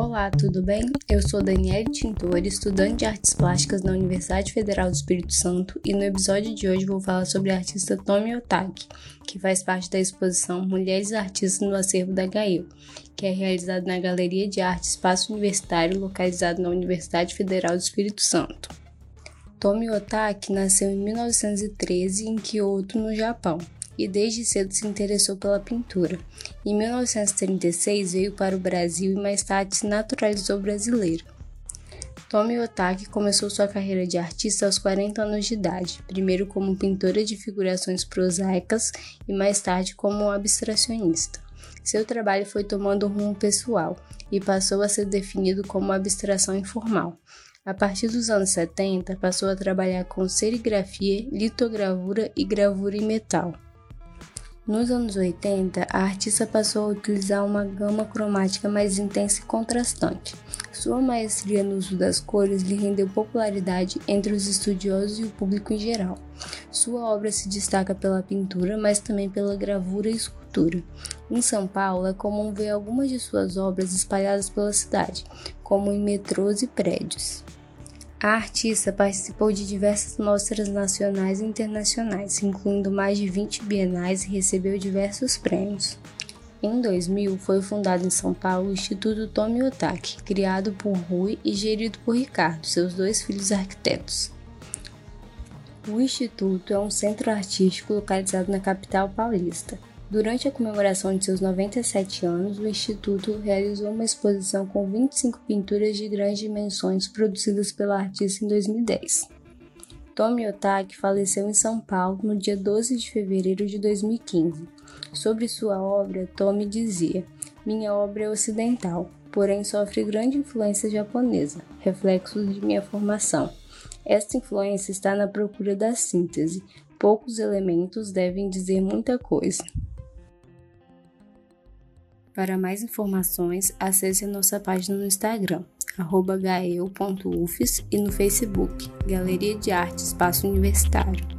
Olá, tudo bem? Eu sou Daniele Tintor, estudante de artes plásticas na Universidade Federal do Espírito Santo, e no episódio de hoje vou falar sobre a artista Tomi Otaki, que faz parte da exposição Mulheres Artistas no Acervo da GAEU, que é realizada na Galeria de Arte Espaço Universitário, localizado na Universidade Federal do Espírito Santo. Tomi Otaki nasceu em 1913 em Kyoto, no Japão e desde cedo se interessou pela pintura. Em 1936 veio para o Brasil e mais tarde se naturalizou brasileiro. Tomi Otaki começou sua carreira de artista aos 40 anos de idade, primeiro como pintora de figurações prosaicas e mais tarde como abstracionista. Seu trabalho foi tomando um rumo pessoal e passou a ser definido como abstração informal. A partir dos anos 70, passou a trabalhar com serigrafia, litogravura e gravura em metal. Nos anos 80, a artista passou a utilizar uma gama cromática mais intensa e contrastante. Sua maestria no uso das cores lhe rendeu popularidade entre os estudiosos e o público em geral. Sua obra se destaca pela pintura, mas também pela gravura e escultura. Em São Paulo, é comum ver algumas de suas obras espalhadas pela cidade, como em metrôs e prédios. A artista participou de diversas mostras nacionais e internacionais, incluindo mais de 20 bienais e recebeu diversos prêmios. Em 2000, foi fundado em São Paulo o Instituto Tomi Otaki, criado por Rui e gerido por Ricardo, seus dois filhos arquitetos. O Instituto é um centro artístico localizado na capital paulista. Durante a comemoração de seus 97 anos, o Instituto realizou uma exposição com 25 pinturas de grandes dimensões produzidas pela artista em 2010. Tomi Otaki faleceu em São Paulo no dia 12 de fevereiro de 2015. Sobre sua obra, Tomi dizia: Minha obra é ocidental, porém sofre grande influência japonesa, reflexo de minha formação. Esta influência está na procura da síntese. Poucos elementos devem dizer muita coisa. Para mais informações, acesse nossa página no Instagram, gael.ufes e no Facebook, Galeria de Arte Espaço Universitário.